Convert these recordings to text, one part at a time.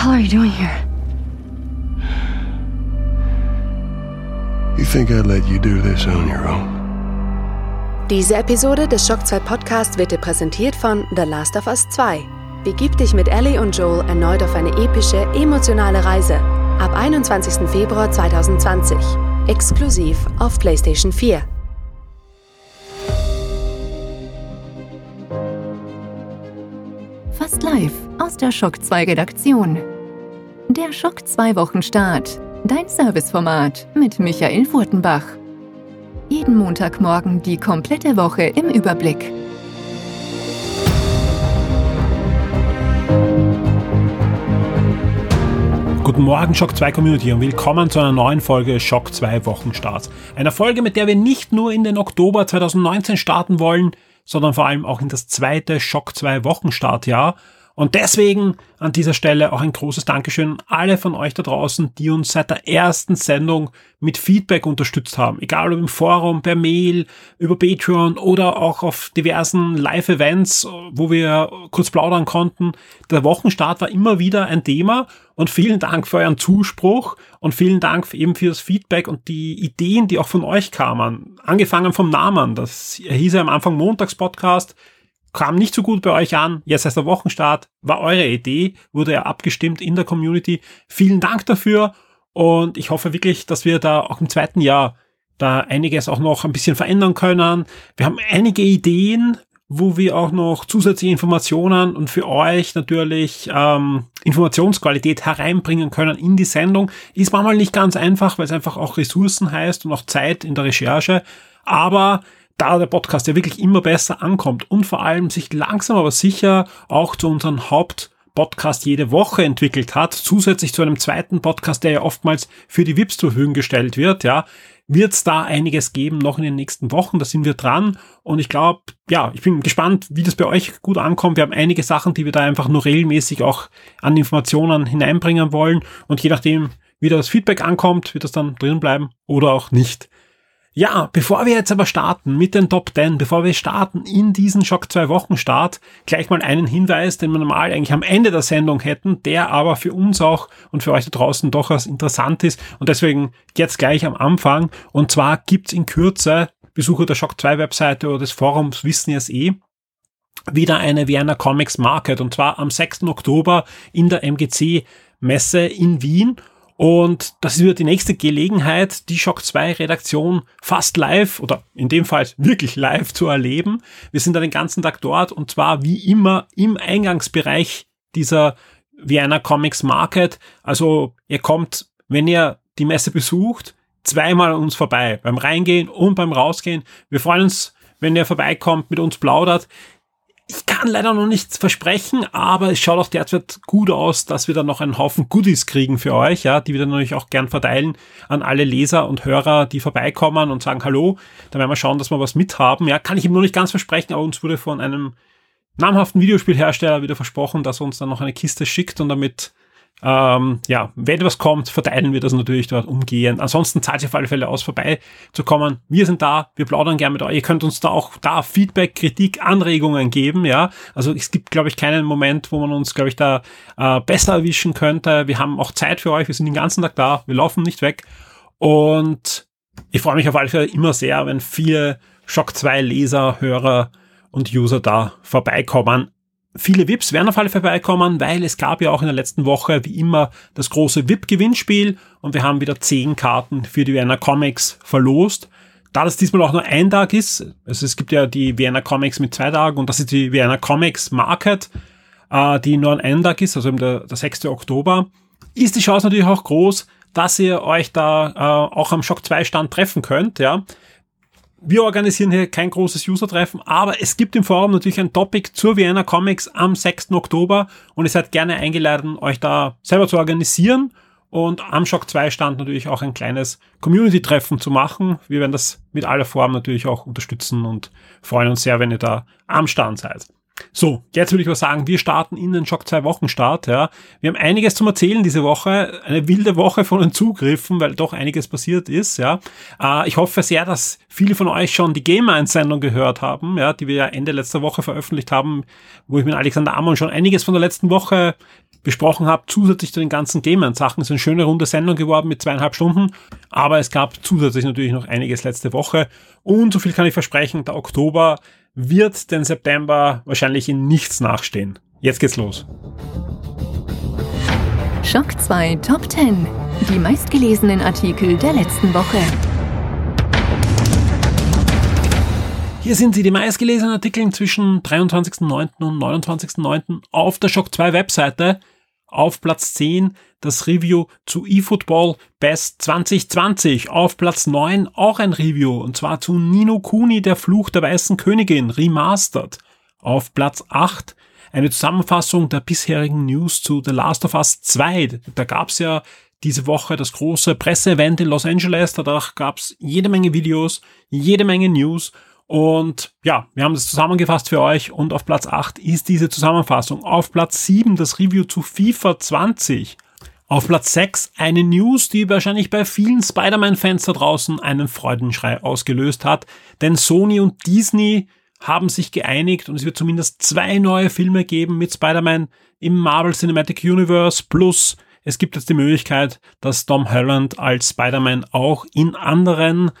hell are you doing here? You think I'd let you do this on your own? Diese Episode des Shock 2 Podcast wird dir präsentiert von The Last of Us 2. Begib dich mit Ellie und Joel erneut auf eine epische, emotionale Reise. Ab 21. Februar 2020. Exklusiv auf PlayStation 4. Fast live aus der Schock 2 Redaktion. Der Schock 2 Wochenstart. Dein Serviceformat mit Michael Furtenbach. Jeden Montagmorgen die komplette Woche im Überblick. Guten Morgen, Shock 2 Community und willkommen zu einer neuen Folge Shock 2 Wochenstarts. Einer Folge, mit der wir nicht nur in den Oktober 2019 starten wollen, sondern vor allem auch in das zweite Shock 2 Wochenstartjahr und deswegen an dieser Stelle auch ein großes Dankeschön an alle von euch da draußen, die uns seit der ersten Sendung mit Feedback unterstützt haben. Egal ob im Forum, per Mail, über Patreon oder auch auf diversen Live-Events, wo wir kurz plaudern konnten. Der Wochenstart war immer wieder ein Thema und vielen Dank für euren Zuspruch und vielen Dank eben für das Feedback und die Ideen, die auch von euch kamen. Angefangen vom Namen. Das hieß ja am Anfang Montagspodcast kam nicht so gut bei euch an. Jetzt heißt der Wochenstart, war eure Idee, wurde ja abgestimmt in der Community. Vielen Dank dafür und ich hoffe wirklich, dass wir da auch im zweiten Jahr da einiges auch noch ein bisschen verändern können. Wir haben einige Ideen, wo wir auch noch zusätzliche Informationen und für euch natürlich ähm, Informationsqualität hereinbringen können in die Sendung. Ist manchmal nicht ganz einfach, weil es einfach auch Ressourcen heißt und auch Zeit in der Recherche. Aber da der Podcast ja wirklich immer besser ankommt und vor allem sich langsam aber sicher auch zu unserem Hauptpodcast jede Woche entwickelt hat, zusätzlich zu einem zweiten Podcast, der ja oftmals für die VIPs zur Verfügung gestellt wird, ja, wird es da einiges geben noch in den nächsten Wochen. Da sind wir dran und ich glaube, ja, ich bin gespannt, wie das bei euch gut ankommt. Wir haben einige Sachen, die wir da einfach nur regelmäßig auch an Informationen hineinbringen wollen und je nachdem, wie das Feedback ankommt, wird das dann drin bleiben oder auch nicht. Ja, bevor wir jetzt aber starten mit den Top 10, bevor wir starten in diesen Schock 2 Wochen Start, gleich mal einen Hinweis, den wir normal eigentlich am Ende der Sendung hätten, der aber für uns auch und für euch da draußen durchaus interessant ist und deswegen jetzt gleich am Anfang. Und zwar gibt's in Kürze, Besucher der Schock 2 Webseite oder des Forums wissen es eh, wieder eine Vienna Comics Market und zwar am 6. Oktober in der MGC Messe in Wien und das ist wieder die nächste Gelegenheit, die Shock 2 Redaktion fast live oder in dem Fall wirklich live zu erleben. Wir sind da den ganzen Tag dort und zwar wie immer im Eingangsbereich dieser Vienna Comics Market. Also ihr kommt, wenn ihr die Messe besucht, zweimal an uns vorbei, beim Reingehen und beim Rausgehen. Wir freuen uns, wenn ihr vorbeikommt, mit uns plaudert. Ich kann leider noch nichts versprechen, aber es schaut auch derzeit gut aus, dass wir dann noch einen Haufen Goodies kriegen für euch, ja, die wir dann natürlich auch gern verteilen an alle Leser und Hörer, die vorbeikommen und sagen Hallo. Da werden wir schauen, dass wir was mithaben. Ja, kann ich ihm nur nicht ganz versprechen, aber uns wurde von einem namhaften Videospielhersteller wieder versprochen, dass er uns dann noch eine Kiste schickt und damit ähm, ja, wenn was kommt, verteilen wir das natürlich dort umgehend. Ansonsten zahlt sich auf alle Fälle aus, vorbeizukommen. Wir sind da, wir plaudern gerne mit euch. Ihr könnt uns da auch da Feedback, Kritik, Anregungen geben, ja. Also es gibt, glaube ich, keinen Moment, wo man uns, glaube ich, da äh, besser erwischen könnte. Wir haben auch Zeit für euch, wir sind den ganzen Tag da, wir laufen nicht weg. Und ich freue mich auf alle Fälle immer sehr, wenn viele Shock 2 Leser, Hörer und User da vorbeikommen. Viele VIPs werden auf alle vorbeikommen, weil es gab ja auch in der letzten Woche wie immer das große VIP-Gewinnspiel und wir haben wieder zehn Karten für die Vienna Comics verlost. Da das diesmal auch nur ein Tag ist, also es gibt ja die Vienna Comics mit zwei Tagen und das ist die Vienna Comics Market, äh, die nur an einem Tag ist, also der, der 6. Oktober, ist die Chance natürlich auch groß, dass ihr euch da äh, auch am Shock 2 Stand treffen könnt, ja. Wir organisieren hier kein großes User-Treffen, aber es gibt im Forum natürlich ein Topic zur Vienna Comics am 6. Oktober und ihr seid gerne eingeladen, euch da selber zu organisieren und am Shock 2 Stand natürlich auch ein kleines Community-Treffen zu machen. Wir werden das mit aller Form natürlich auch unterstützen und freuen uns sehr, wenn ihr da am Stand seid. So, jetzt würde ich mal sagen, wir starten in den Schock 2 Wochen Start, ja. Wir haben einiges zum Erzählen diese Woche. Eine wilde Woche von den Zugriffen, weil doch einiges passiert ist, ja. Äh, ich hoffe sehr, dass viele von euch schon die Gamer-Einsendung gehört haben, ja, die wir ja Ende letzter Woche veröffentlicht haben, wo ich mit Alexander Amon schon einiges von der letzten Woche besprochen habe, zusätzlich zu den ganzen Gamer-Sachen. Es ist eine schöne runde Sendung geworden mit zweieinhalb Stunden, aber es gab zusätzlich natürlich noch einiges letzte Woche. Und so viel kann ich versprechen, der Oktober wird den September wahrscheinlich in nichts nachstehen. Jetzt geht's los. Schock 2 Top 10. Die meistgelesenen Artikel der letzten Woche. Hier sind sie, die meistgelesenen Artikel zwischen 23.09. und 29.09. auf der Shock 2 Webseite. Auf Platz 10 das Review zu eFootball Best 2020. Auf Platz 9 auch ein Review und zwar zu Nino Kuni, der Fluch der Weißen Königin, remastered. Auf Platz 8 eine Zusammenfassung der bisherigen News zu The Last of Us 2. Da gab's ja diese Woche das große Presseevent in Los Angeles. Danach gab's jede Menge Videos, jede Menge News und ja, wir haben das zusammengefasst für euch und auf Platz 8 ist diese Zusammenfassung. Auf Platz 7 das Review zu FIFA 20. Auf Platz 6 eine News, die wahrscheinlich bei vielen Spider-Man-Fans da draußen einen Freudenschrei ausgelöst hat. Denn Sony und Disney haben sich geeinigt und es wird zumindest zwei neue Filme geben mit Spider-Man im Marvel Cinematic Universe. Plus es gibt jetzt die Möglichkeit, dass Tom Holland als Spider-Man auch in anderen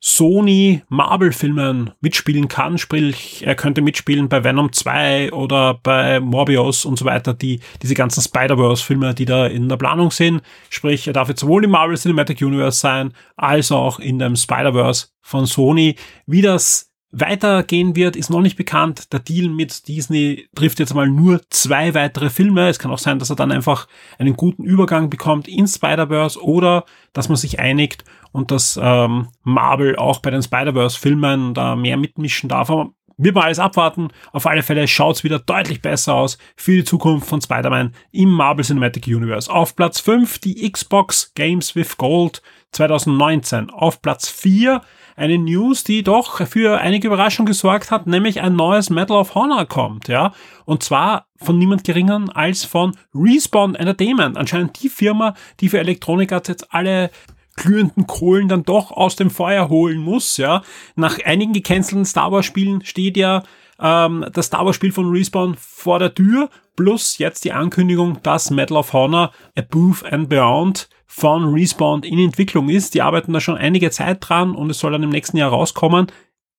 Sony Marvel-Filmen mitspielen kann, sprich, er könnte mitspielen bei Venom 2 oder bei Morbius und so weiter, die, diese ganzen Spider-Verse-Filme, die da in der Planung sind. Sprich, er darf jetzt sowohl im Marvel Cinematic Universe sein, als auch in dem Spider-Verse von Sony. Wie das weitergehen wird, ist noch nicht bekannt. Der Deal mit Disney trifft jetzt mal nur zwei weitere Filme. Es kann auch sein, dass er dann einfach einen guten Übergang bekommt in Spider-Verse oder dass man sich einigt und dass ähm, Marvel auch bei den Spider-Verse-Filmen da mehr mitmischen darf. Aber wir mal alles abwarten. Auf alle Fälle schaut's wieder deutlich besser aus für die Zukunft von Spider-Man im Marvel Cinematic Universe. Auf Platz 5 die Xbox Games with Gold 2019. Auf Platz 4 eine News, die doch für einige Überraschung gesorgt hat, nämlich ein neues Medal of Honor kommt, ja. Und zwar von niemand geringeren als von Respawn Entertainment. Anscheinend die Firma, die für Elektronik jetzt alle glühenden Kohlen dann doch aus dem Feuer holen muss, ja. Nach einigen gecancelten Star Wars Spielen steht ja ähm, das Star Wars Spiel von Respawn vor der Tür, plus jetzt die Ankündigung, dass Medal of Honor Above and Beyond von Respawn in Entwicklung ist. Die arbeiten da schon einige Zeit dran und es soll dann im nächsten Jahr rauskommen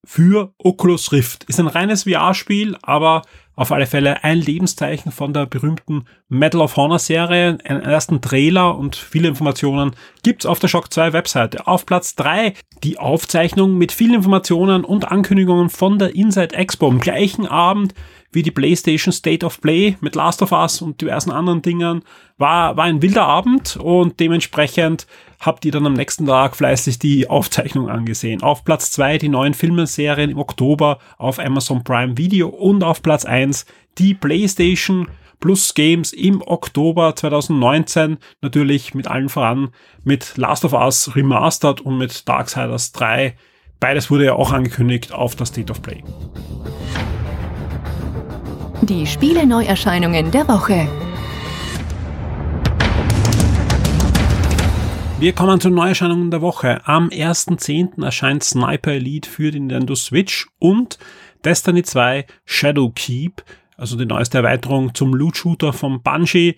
für Oculus Rift. Ist ein reines VR-Spiel, aber auf alle Fälle ein Lebenszeichen von der berühmten Medal of Honor Serie. Einen ersten Trailer und viele Informationen gibt's auf der Shock 2 Webseite. Auf Platz 3 die Aufzeichnung mit vielen Informationen und Ankündigungen von der Inside Expo. Am gleichen Abend wie die PlayStation State of Play mit Last of Us und diversen anderen Dingen. War, war ein wilder Abend und dementsprechend habt ihr dann am nächsten Tag fleißig die Aufzeichnung angesehen. Auf Platz zwei die neuen Filmserien im Oktober auf Amazon Prime Video und auf Platz eins die PlayStation Plus Games im Oktober 2019. Natürlich mit allen voran mit Last of Us Remastered und mit Darksiders 3. Beides wurde ja auch angekündigt auf der State of Play. Die Spiele-Neuerscheinungen der Woche. Wir kommen zu Neuerscheinungen der Woche. Am 1.10. erscheint Sniper Elite für die Nintendo Switch und Destiny 2 Shadow Keep, also die neueste Erweiterung zum Loot-Shooter von Bungie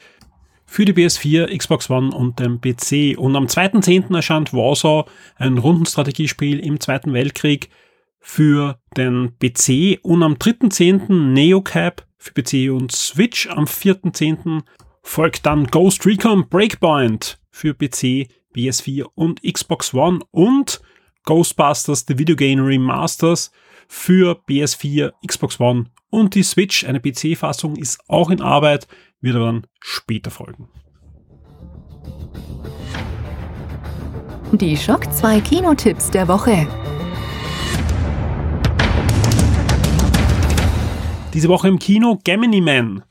für die PS4, Xbox One und den PC. Und am 2.10. erscheint Warsaw, ein Rundenstrategiespiel im Zweiten Weltkrieg für den PC und am 3.10. Neocap für PC und Switch. Am 4.10. folgt dann Ghost Recon Breakpoint für PC, PS4 und Xbox One und Ghostbusters The Video Game Remasters für PS4, Xbox One und die Switch. Eine PC-Fassung ist auch in Arbeit, wird aber dann später folgen. Die Schock 2 Kinotipps der Woche. Diese Woche im Kino Gemini Man.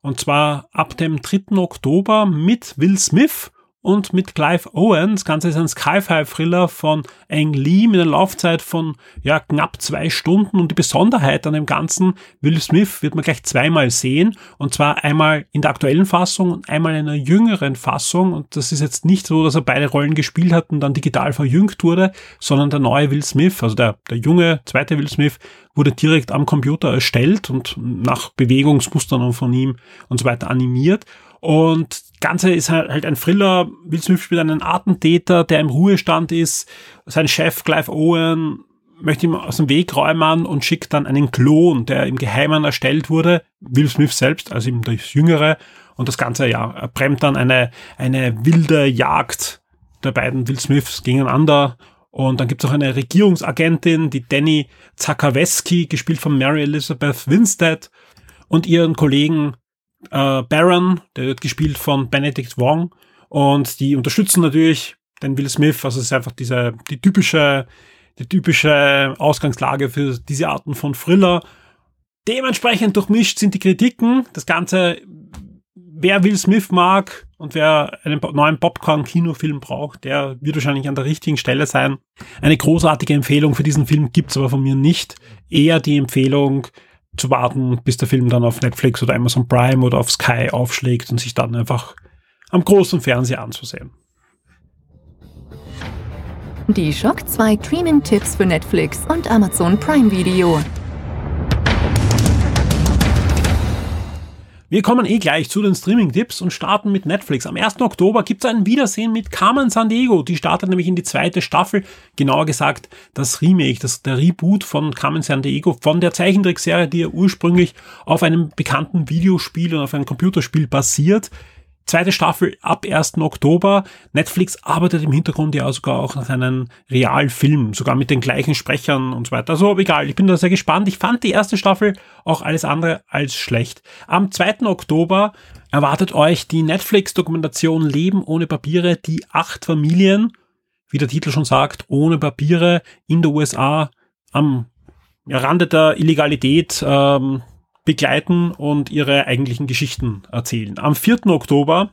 Und zwar ab dem 3. Oktober mit Will Smith und mit Clive Owen. Das Ganze ist ein Sci-Fi-Thriller von Ang Lee mit einer Laufzeit von ja, knapp zwei Stunden. Und die Besonderheit an dem Ganzen, Will Smith wird man gleich zweimal sehen. Und zwar einmal in der aktuellen Fassung und einmal in einer jüngeren Fassung. Und das ist jetzt nicht so, dass er beide Rollen gespielt hat und dann digital verjüngt wurde, sondern der neue Will Smith, also der, der junge zweite Will Smith, wurde direkt am Computer erstellt und nach Bewegungsmustern von ihm und so weiter animiert. Und Ganze ist halt, halt ein Thriller. Will Smith spielt einen Attentäter, der im Ruhestand ist. Sein Chef Clive Owen möchte ihm aus dem Weg räumen und schickt dann einen Klon, der im Geheimen erstellt wurde. Will Smith selbst, also ihm das Jüngere. Und das Ganze, ja, brennt dann eine, eine wilde Jagd der beiden Will Smiths gegeneinander. Und dann gibt es auch eine Regierungsagentin, die Danny Zakaweski, gespielt von Mary Elizabeth Winstead, und ihren Kollegen äh, Baron, der wird gespielt von Benedict Wong und die unterstützen natürlich den Will Smith, also es ist einfach diese, die typische, die typische Ausgangslage für diese Arten von Thriller. Dementsprechend durchmischt sind die Kritiken. Das Ganze, wer Will Smith mag und wer einen neuen Popcorn-Kinofilm braucht, der wird wahrscheinlich an der richtigen Stelle sein. Eine großartige Empfehlung für diesen Film gibt's aber von mir nicht. Eher die Empfehlung, zu warten, bis der Film dann auf Netflix oder Amazon Prime oder auf Sky aufschlägt und sich dann einfach am großen Fernseher anzusehen. Die Schock 2 Streaming-Tipps für Netflix und Amazon Prime Video. Wir kommen eh gleich zu den Streaming-Tipps und starten mit Netflix. Am 1. Oktober gibt es ein Wiedersehen mit Carmen San Diego. Die startet nämlich in die zweite Staffel. Genauer gesagt, das Remake, das, der Reboot von Carmen San Diego von der Zeichentrickserie, die ja ursprünglich auf einem bekannten Videospiel und auf einem Computerspiel basiert. Zweite Staffel ab 1. Oktober. Netflix arbeitet im Hintergrund ja sogar auch nach einem Realfilm, sogar mit den gleichen Sprechern und so weiter. Also egal, ich bin da sehr gespannt. Ich fand die erste Staffel auch alles andere als schlecht. Am 2. Oktober erwartet euch die Netflix-Dokumentation Leben ohne Papiere, die acht Familien, wie der Titel schon sagt, ohne Papiere in der USA am Rande der Illegalität ähm, begleiten und ihre eigentlichen Geschichten erzählen. Am 4. Oktober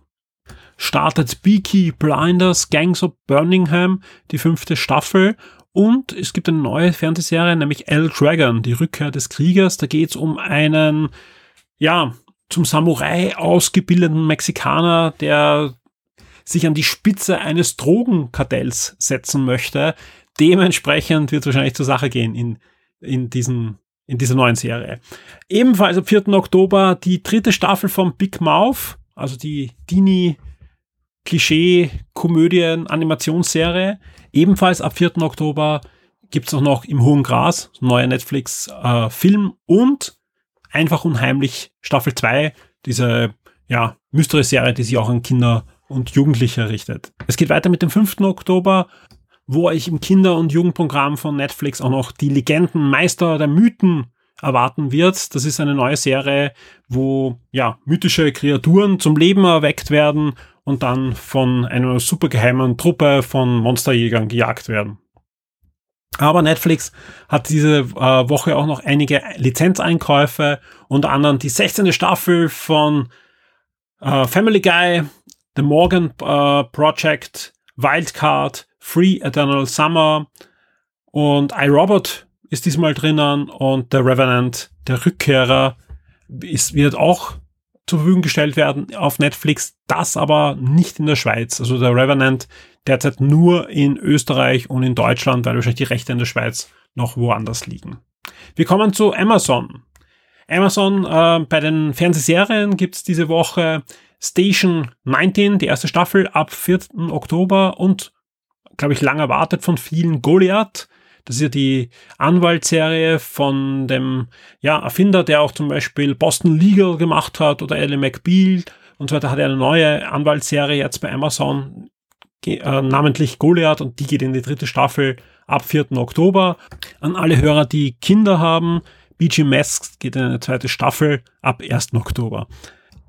startet Beaky Blinders Gangs of Birmingham, die fünfte Staffel. Und es gibt eine neue Fernsehserie, nämlich El Dragon, die Rückkehr des Kriegers. Da geht es um einen, ja, zum Samurai ausgebildeten Mexikaner, der sich an die Spitze eines Drogenkartells setzen möchte. Dementsprechend wird es wahrscheinlich zur Sache gehen in, in diesen in dieser neuen Serie. Ebenfalls am 4. Oktober die dritte Staffel von Big Mouth, also die Dini Klischee-Komödien, Animationsserie. Ebenfalls ab 4. Oktober gibt's auch noch im Hohen Gras, neuer Netflix-Film äh, und Einfach Unheimlich Staffel 2, diese ja, Mystery-Serie, die sich auch an Kinder und Jugendliche richtet. Es geht weiter mit dem 5. Oktober wo euch im Kinder- und Jugendprogramm von Netflix auch noch die Legenden, Meister der Mythen erwarten wird. Das ist eine neue Serie, wo ja mythische Kreaturen zum Leben erweckt werden und dann von einer supergeheimen Truppe von Monsterjägern gejagt werden. Aber Netflix hat diese äh, Woche auch noch einige Lizenzeinkäufe, unter anderem die 16. Staffel von äh, Family Guy, The Morgan äh, Project, Wildcard, Free Eternal Summer und iRobot ist diesmal drinnen und der Revenant, der Rückkehrer, ist, wird auch zur Verfügung gestellt werden auf Netflix, das aber nicht in der Schweiz. Also der Revenant derzeit nur in Österreich und in Deutschland, weil wahrscheinlich die Rechte in der Schweiz noch woanders liegen. Wir kommen zu Amazon. Amazon, äh, bei den Fernsehserien gibt's diese Woche Station 19, die erste Staffel ab 4. Oktober und glaube ich, lang erwartet von vielen Goliath. Das ist ja die Anwaltsserie von dem ja, Erfinder, der auch zum Beispiel Boston Legal gemacht hat oder Ellie McBeal und so weiter, hat er eine neue Anwaltsserie jetzt bei Amazon, äh, namentlich Goliath und die geht in die dritte Staffel ab 4. Oktober. An alle Hörer, die Kinder haben, BG Masks geht in eine zweite Staffel ab 1. Oktober.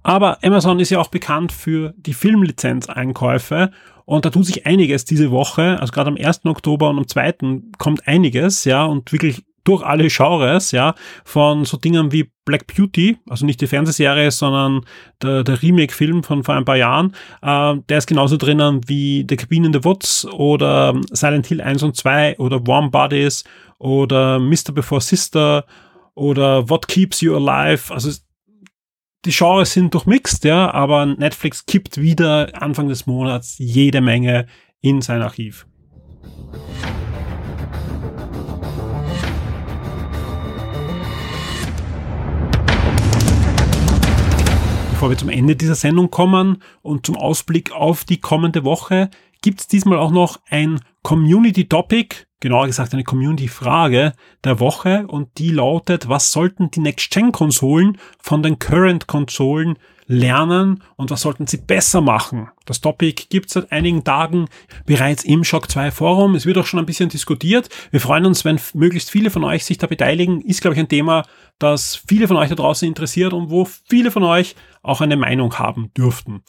Aber Amazon ist ja auch bekannt für die Filmlizenzeinkäufe und da tut sich einiges diese Woche. Also gerade am 1. Oktober und am 2. kommt einiges, ja, und wirklich durch alle Genres, ja, von so Dingen wie Black Beauty, also nicht die Fernsehserie, sondern der, der Remake-Film von vor ein paar Jahren, äh, der ist genauso drinnen wie The Cabin in the Woods oder Silent Hill 1 und 2 oder Warm Bodies oder Mr. Before Sister oder What Keeps You Alive, also die Genres sind durchmixt, ja, aber Netflix kippt wieder Anfang des Monats jede Menge in sein Archiv. Bevor wir zum Ende dieser Sendung kommen und zum Ausblick auf die kommende Woche, gibt es diesmal auch noch ein Community Topic, genauer gesagt eine Community Frage der Woche und die lautet, was sollten die Next-Gen-Konsolen von den Current-Konsolen lernen und was sollten sie besser machen? Das Topic gibt es seit einigen Tagen bereits im Shock 2 Forum. Es wird auch schon ein bisschen diskutiert. Wir freuen uns, wenn möglichst viele von euch sich da beteiligen. Ist, glaube ich, ein Thema, das viele von euch da draußen interessiert und wo viele von euch auch eine Meinung haben dürften.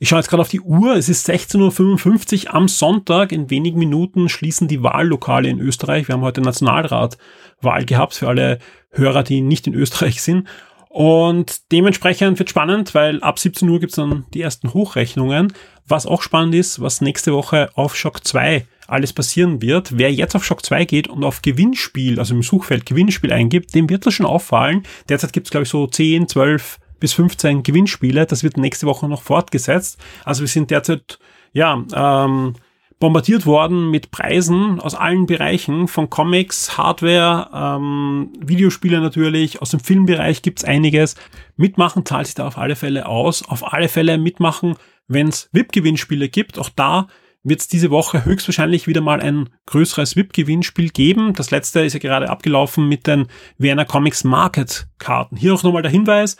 Ich schaue jetzt gerade auf die Uhr. Es ist 16.55 Uhr am Sonntag. In wenigen Minuten schließen die Wahllokale in Österreich. Wir haben heute Nationalratwahl gehabt für alle Hörer, die nicht in Österreich sind. Und dementsprechend wird spannend, weil ab 17 Uhr gibt's dann die ersten Hochrechnungen. Was auch spannend ist, was nächste Woche auf Shock 2 alles passieren wird. Wer jetzt auf Shock 2 geht und auf Gewinnspiel, also im Suchfeld Gewinnspiel eingibt, dem wird das schon auffallen. Derzeit gibt's glaube ich, so 10, 12 bis 15 Gewinnspiele. Das wird nächste Woche noch fortgesetzt. Also wir sind derzeit, ja, ähm, bombardiert worden mit Preisen aus allen Bereichen, von Comics, Hardware, ähm, Videospiele natürlich, aus dem Filmbereich gibt's einiges. Mitmachen zahlt sich da auf alle Fälle aus. Auf alle Fälle mitmachen, wenn es VIP-Gewinnspiele gibt. Auch da wird es diese Woche höchstwahrscheinlich wieder mal ein größeres VIP-Gewinnspiel geben. Das letzte ist ja gerade abgelaufen mit den Werner Comics Market Karten. Hier auch nochmal der Hinweis.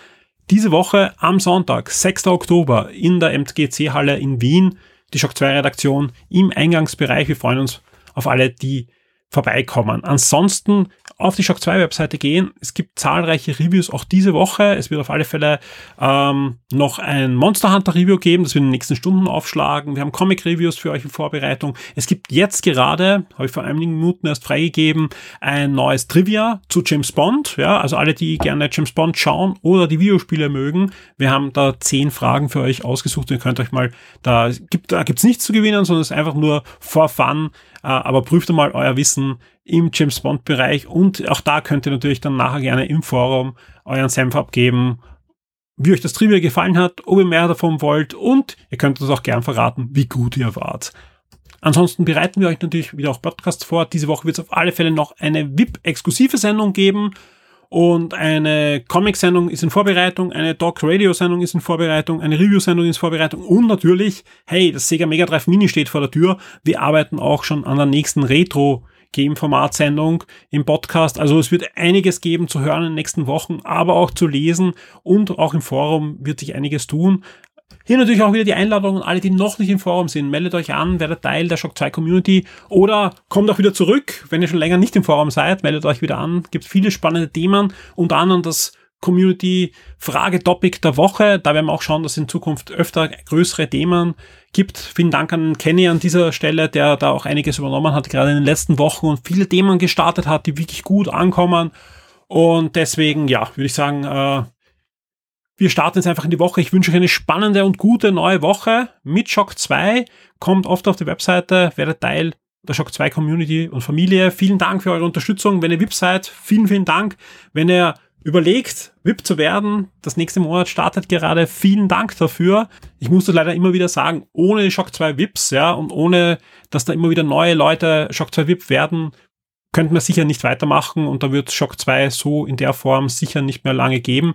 Diese Woche am Sonntag, 6. Oktober, in der MTGC-Halle in Wien die Shock 2 Redaktion im Eingangsbereich. Wir freuen uns auf alle, die vorbeikommen. Ansonsten auf die Shock 2 Webseite gehen. Es gibt zahlreiche Reviews auch diese Woche. Es wird auf alle Fälle ähm, noch ein Monster Hunter Review geben, das wir in den nächsten Stunden aufschlagen. Wir haben Comic Reviews für euch in Vorbereitung. Es gibt jetzt gerade, habe ich vor einigen Minuten erst freigegeben, ein neues Trivia zu James Bond. Ja, also alle, die gerne James Bond schauen oder die Videospiele mögen. Wir haben da zehn Fragen für euch ausgesucht. Ihr könnt euch mal, da gibt da gibt's nichts zu gewinnen, sondern es ist einfach nur for fun. Äh, aber prüft mal euer Wissen im James Bond Bereich und auch da könnt ihr natürlich dann nachher gerne im Forum euren Senf abgeben, wie euch das Trivia gefallen hat, ob ihr mehr davon wollt und ihr könnt uns auch gern verraten, wie gut ihr wart. Ansonsten bereiten wir euch natürlich wieder auch Podcasts vor. Diese Woche wird es auf alle Fälle noch eine VIP-exklusive Sendung geben und eine Comic-Sendung ist in Vorbereitung, eine Doc-Radio-Sendung ist in Vorbereitung, eine Review-Sendung ist in Vorbereitung und natürlich, hey, das Sega Mega Drive Mini steht vor der Tür. Wir arbeiten auch schon an der nächsten Retro- Game-Format-Sendung im Podcast. Also es wird einiges geben zu hören in den nächsten Wochen, aber auch zu lesen und auch im Forum wird sich einiges tun. Hier natürlich auch wieder die Einladung an alle, die noch nicht im Forum sind. Meldet euch an, werdet Teil der Shock 2 Community oder kommt auch wieder zurück, wenn ihr schon länger nicht im Forum seid. Meldet euch wieder an. Gibt viele spannende Themen, unter anderem das Community-Frage-Topic der Woche. Da werden wir auch schauen, dass es in Zukunft öfter größere Themen gibt. Vielen Dank an Kenny an dieser Stelle, der da auch einiges übernommen hat, gerade in den letzten Wochen und viele Themen gestartet hat, die wirklich gut ankommen. Und deswegen, ja, würde ich sagen, äh, wir starten jetzt einfach in die Woche. Ich wünsche euch eine spannende und gute neue Woche mit Shock 2. Kommt oft auf die Webseite, werdet Teil der Shock 2 Community und Familie. Vielen Dank für eure Unterstützung. Wenn ihr VIP seid, vielen, vielen Dank. Wenn ihr überlegt, VIP zu werden. Das nächste Monat startet gerade. Vielen Dank dafür. Ich muss das leider immer wieder sagen, ohne Shock 2 VIPs, ja, und ohne, dass da immer wieder neue Leute Shock 2 VIP werden, könnten wir sicher nicht weitermachen und da wird Shock 2 so in der Form sicher nicht mehr lange geben.